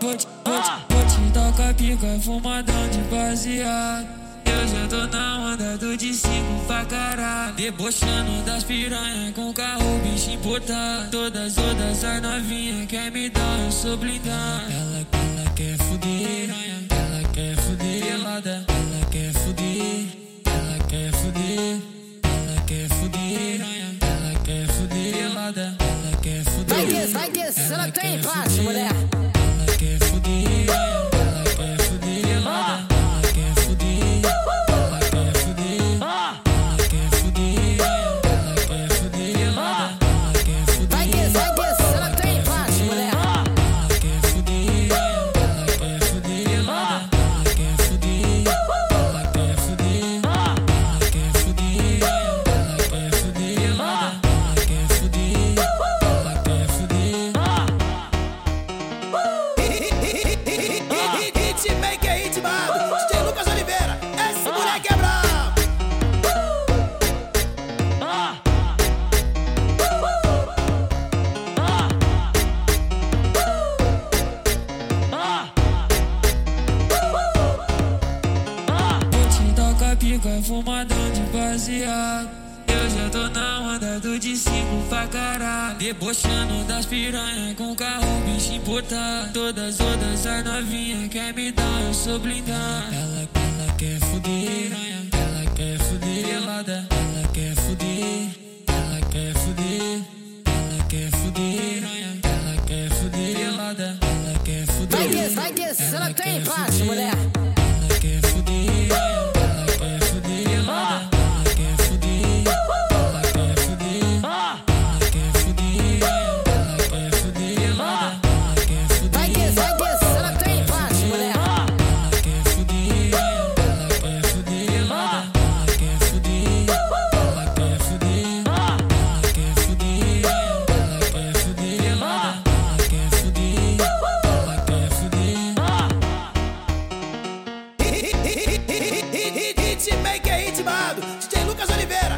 Vou te, pica fumadão de baseado. Eu já tô na onda do de cinco pra caralho. Debochando das piranha com carro, bicho importado. Todas, todas as novinhas quer me dar, eu sou blindado. Ela, ela quer fuder, ela quer fuder, pelada. Ela quer fuder, ela quer fuder, você não tem empate, mulher. de baseado. Eu já tô na onda do de cinco pra caralho. Debochando das piranha com carro, bicho importado. Todas, todas as novinhas quer me dar, eu sou blindado. Ela, ela quer fuder, ela quer fuder, pelada. Ela quer fuder, ela quer fuder, ela quer fuder, ela quer fuder, pelada. Ela quer fuder. Vai que, vai que, ela, ela tem paz, mulher. Hitmaker hitmado DJ Lucas Oliveira.